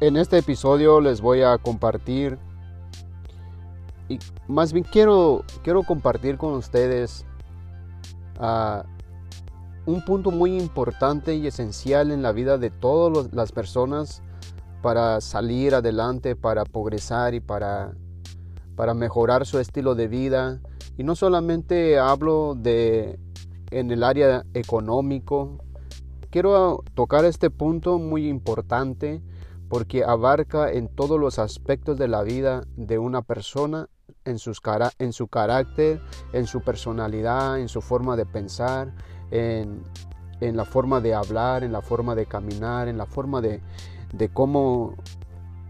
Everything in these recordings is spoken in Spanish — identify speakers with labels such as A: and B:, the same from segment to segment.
A: En este episodio les voy a compartir, y más bien quiero, quiero compartir con ustedes uh, un punto muy importante y esencial en la vida de todas las personas para salir adelante, para progresar y para, para mejorar su estilo de vida. Y no solamente hablo de en el área económico, quiero tocar este punto muy importante porque abarca en todos los aspectos de la vida de una persona, en, sus en su carácter, en su personalidad, en su forma de pensar, en, la forma de hablar, en la forma de caminar, en la forma de cómo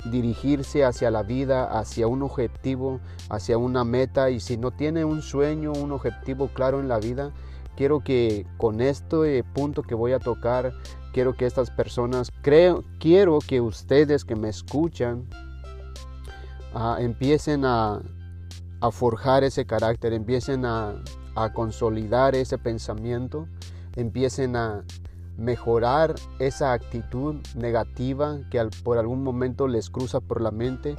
A: dirigirse hacia la vida, hacia un objetivo, hacia una meta. Y si no tiene un sueño, un objetivo claro en la vida, quiero que con este punto que voy a tocar, quiero que estas personas, creo, quiero que ustedes que me escuchan, uh, empiecen a, forjar ese carácter, empiecen a consolidar ese pensamiento, empiecen a mejorar esa actitud negativa que por algún momento les cruza por la mente.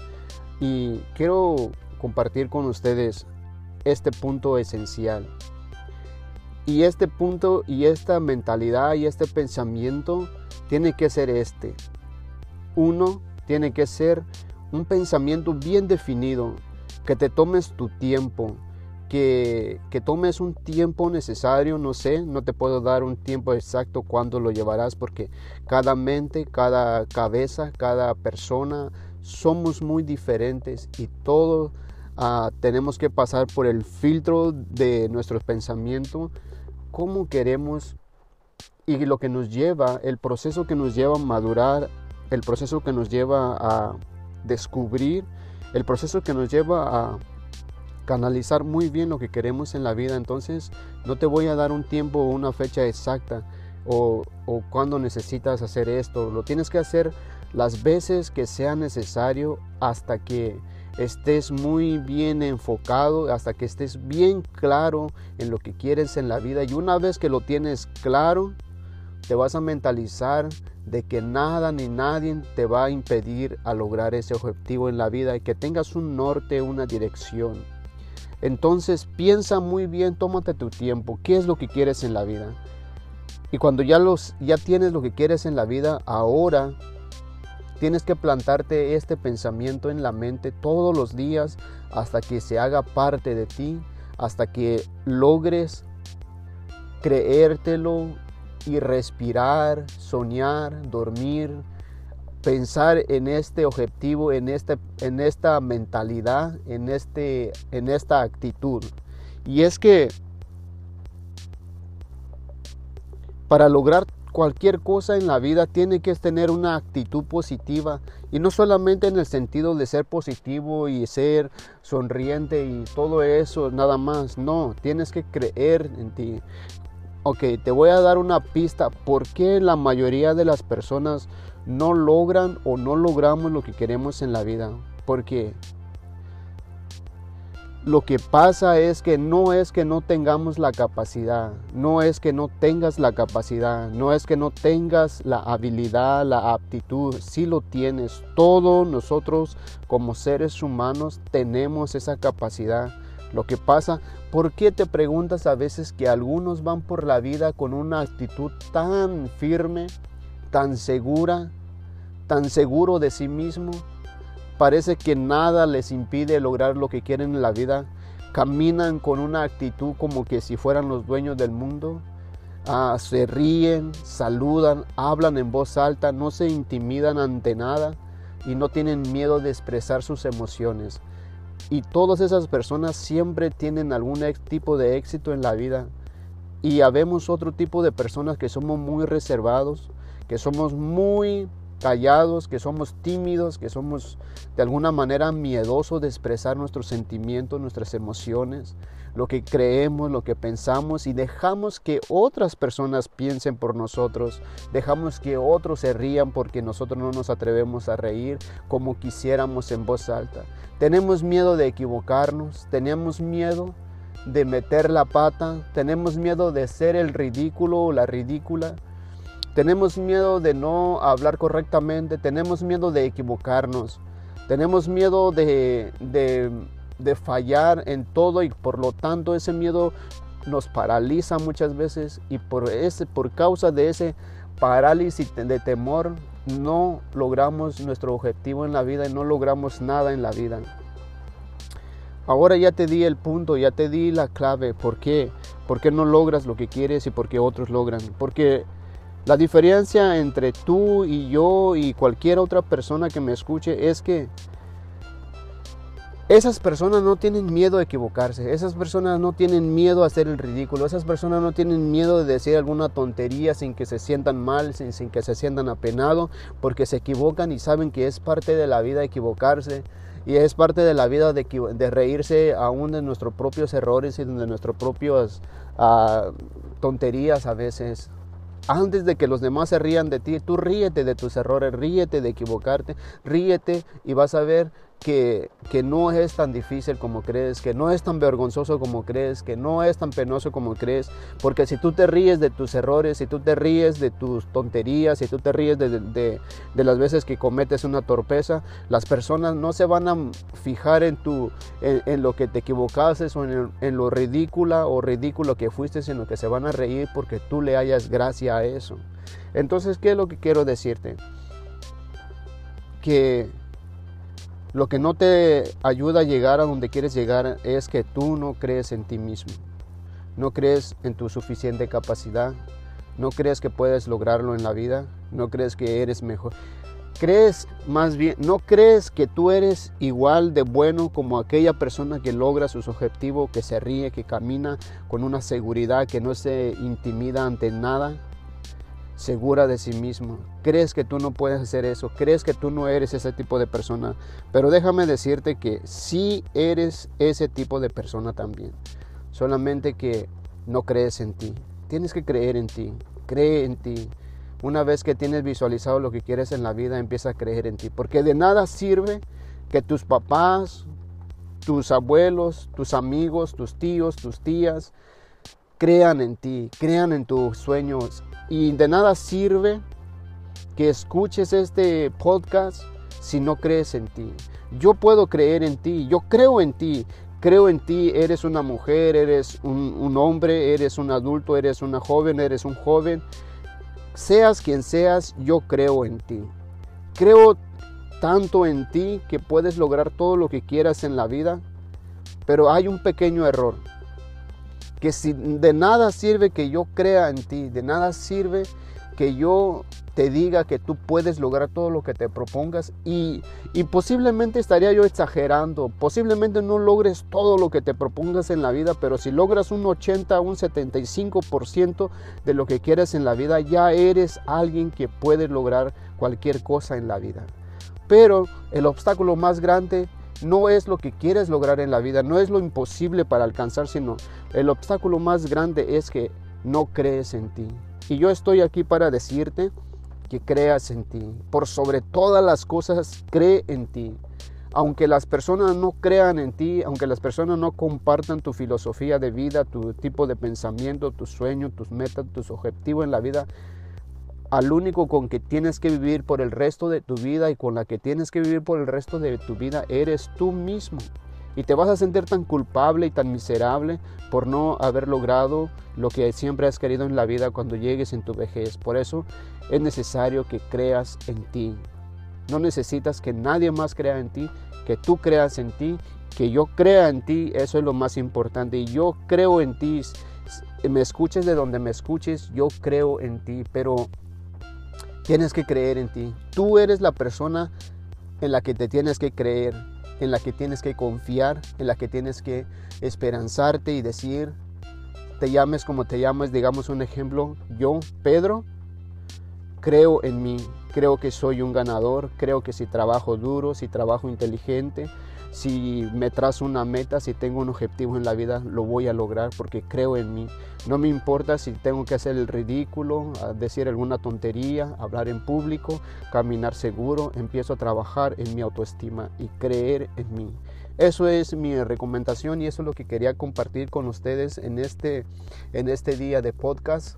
A: Y quiero compartir con ustedes este punto esencial. Y este punto y esta mentalidad y este pensamiento tiene que ser este. Uno, tiene que ser un pensamiento bien definido, que te tomes tu tiempo, que, tomes un tiempo necesario, no sé, no te puedo dar un tiempo exacto cuándo lo llevarás porque cada mente, cada cabeza, cada persona somos muy diferentes y todos ah, tenemos que pasar por el filtro de nuestros pensamientos, cómo queremos y lo que nos lleva, el proceso que nos lleva a madurar, el proceso que nos lleva a descubrir, el proceso que nos lleva a canalizar muy bien lo que queremos en la vida. Entonces no te voy a dar un tiempo o una fecha exacta o, o cuando necesitas hacer esto. Lo tienes que hacer las veces que sea necesario hasta que estés muy bien enfocado, hasta que estés bien claro en lo que quieres en la vida. Y una vez que lo tienes claro, te vas a mentalizar de que nada ni nadie te va a impedir a lograr ese objetivo en la vida y que tengas un norte, una dirección. Entonces piensa muy bien, tómate tu tiempo, qué es lo que quieres en la vida. Y cuando ya, los, ya tienes lo que quieres en la vida, ahora tienes que plantarte este pensamiento en la mente todos los días hasta que se haga parte de ti, hasta que logres creértelo y respirar, soñar, dormir, pensar en este objetivo, en, este, esta mentalidad, en, este, en esta actitud. Y es que para lograr cualquier cosa en la vida tiene que tener una actitud positiva y no solamente en el sentido de ser positivo y ser sonriente y todo eso nada más, no, tienes que creer en ti. Ok, te voy a dar una pista. ¿Por qué la mayoría de las personas no logran o no logramos lo que queremos en la vida? Porque lo que pasa es que no es que no tengamos la capacidad, no es que no tengas la capacidad, no es que no tengas la habilidad, la aptitud, sí lo tienes. Todos nosotros como seres humanos tenemos esa capacidad. Lo que pasa, ¿por qué te preguntas a veces que algunos van por la vida con una actitud tan firme, tan segura, tan seguro de sí mismo? Parece que nada les impide lograr lo que quieren en la vida. Caminan con una actitud como que si fueran los dueños del mundo. Ah, se ríen, saludan, hablan en voz alta, no se intimidan ante nada y no tienen miedo de expresar sus emociones. Y todas esas personas siempre tienen algún tipo de éxito en la vida. Y habemos otro tipo de personas que somos muy reservados, que somos muy callados, que somos tímidos, que somos de alguna manera miedosos de expresar nuestros sentimientos, nuestras emociones, lo que creemos, lo que pensamos y dejamos que otras personas piensen por nosotros, dejamos que otros se rían porque nosotros no nos atrevemos a reír como quisiéramos en voz alta. Tenemos miedo de equivocarnos, tenemos miedo de meter la pata, tenemos miedo de ser el ridículo o la ridícula tenemos miedo de no hablar correctamente, tenemos miedo de equivocarnos, tenemos miedo de, de, fallar en todo y por lo tanto ese miedo nos paraliza muchas veces y por, ese, por causa de ese parálisis de temor no logramos nuestro objetivo en la vida y no logramos nada en la vida. Ahora ya te di el punto, ya te di la clave. ¿Por qué? ¿Por qué no logras lo que quieres y por qué otros logran? Porque la diferencia entre tú y yo y cualquier otra persona que me escuche es que esas personas no tienen miedo a equivocarse, esas personas no tienen miedo a hacer el ridículo, esas personas no tienen miedo de decir alguna tontería sin que se sientan mal, sin, que se sientan apenados, porque se equivocan y saben que es parte de la vida equivocarse y es parte de la vida de, de reírse aún de nuestros propios errores y de nuestras propias uh, tonterías a veces. Antes de que los demás se rían de ti, tú ríete de tus errores, ríete de equivocarte, ríete y vas a ver que, no es tan difícil como crees, que no es tan vergonzoso como crees, que no es tan penoso como crees, porque si tú te ríes de tus errores, si tú te ríes de tus tonterías, si tú te ríes de, las veces que cometes una torpeza, las personas no se van a fijar en, lo que te equivocaste o en, en lo ridícula o ridículo que fuiste, sino que se van a reír porque tú le hayas gracia a eso. Entonces, ¿qué es lo que quiero decirte? Que lo que no te ayuda a llegar a donde quieres llegar es que tú no crees en ti mismo. No crees en tu suficiente capacidad. No crees que puedes lograrlo en la vida. No crees que eres mejor. Crees más bien, no crees que tú eres igual de bueno como aquella persona que logra sus objetivos, que se ríe, que camina con una seguridad, que no se intimida ante nada segura de sí mismo. Crees que tú no puedes hacer eso, crees que tú no eres ese tipo de persona, pero déjame decirte que sí eres ese tipo de persona también. Solamente que no crees en ti. Tienes que creer en ti, cree en ti. Una vez que tienes visualizado lo que quieres en la vida, empieza a creer en ti, porque de nada sirve que tus papás, tus abuelos, tus amigos, tus tíos, tus tías, crean en ti, crean en tus sueños, y de nada sirve que escuches este podcast si no crees en ti. Yo puedo creer en ti, yo creo en ti, creo en ti, eres una mujer, eres un, hombre, eres un adulto, eres una joven, eres un joven. Seas quien seas, yo creo en ti. Creo tanto en ti que puedes lograr todo lo que quieras en la vida, pero hay un pequeño error que si de nada sirve que yo crea en ti, de nada sirve que yo te diga que tú puedes lograr todo lo que te propongas y, y, posiblemente estaría yo exagerando, posiblemente no logres todo lo que te propongas en la vida, pero si logras un 80, un 75% de lo que quieres en la vida, ya eres alguien que puede lograr cualquier cosa en la vida. Pero el obstáculo más grande no es lo que quieres lograr en la vida, no es lo imposible para alcanzar, sino el obstáculo más grande es que no crees en ti. Y yo estoy aquí para decirte que creas en ti. Por sobre todas las cosas, cree en ti. Aunque las personas no crean en ti, aunque las personas no compartan tu filosofía de vida, tu tipo de pensamiento, tus sueños, tus metas, tus objetivos en la vida, al único con que tienes que vivir por el resto de tu vida y con la que tienes que vivir por el resto de tu vida eres tú mismo. Y te vas a sentir tan culpable y tan miserable por no haber logrado lo que siempre has querido en la vida cuando llegues en tu vejez. Por eso es necesario que creas en ti. No necesitas que nadie más crea en ti, que tú creas en ti, que yo crea en ti. Eso es lo más importante. Y yo creo en ti. Me escuches de donde me escuches, yo creo en ti. Pero Tienes que creer en ti. Tú eres la persona en la que te tienes que creer, en la que tienes que confiar, en la que tienes que esperanzarte y decir, te llames como te llames, digamos un ejemplo, yo, Pedro, creo en mí, creo que soy un ganador, creo que si trabajo duro, si trabajo inteligente, si me trazo una meta, si tengo un objetivo en la vida, lo voy a lograr porque creo en mí. No me importa si tengo que hacer el ridículo, decir alguna tontería, hablar en público, caminar seguro, empiezo a trabajar en mi autoestima y creer en mí. Eso es mi recomendación y eso es lo que quería compartir con ustedes en este, en este día de podcast.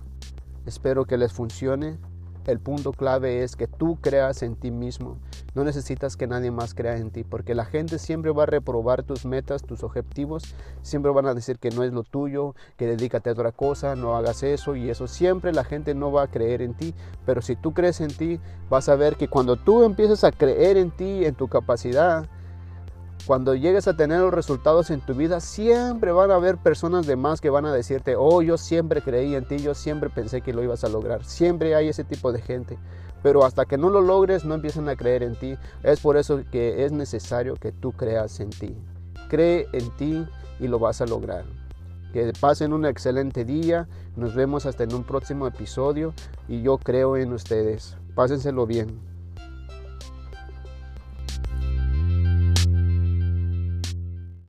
A: Espero que les funcione. el punto clave es que tú creas en ti mismo. No necesitas que nadie más crea en ti, porque la gente siempre va a reprobar tus metas, tus objetivos. Siempre van a decir que no es lo tuyo, que dedícate a otra cosa, no hagas eso y eso. Siempre la gente no va a creer en ti, pero si tú crees en ti, vas a ver que cuando tú empieces a creer en ti, en tu capacidad, cuando llegues a tener los resultados en tu vida, siempre van a haber personas de más que van a decirte, oh, yo siempre creí en ti, yo siempre pensé que lo ibas a lograr. Siempre hay ese tipo de gente. Pero hasta que no lo logres, no empiezan a creer en ti. Es por eso que es necesario que tú creas en ti. Cree en ti y lo vas a lograr. Que pasen un excelente día. Nos vemos hasta en un próximo episodio. Y yo creo en ustedes. Pásenselo bien.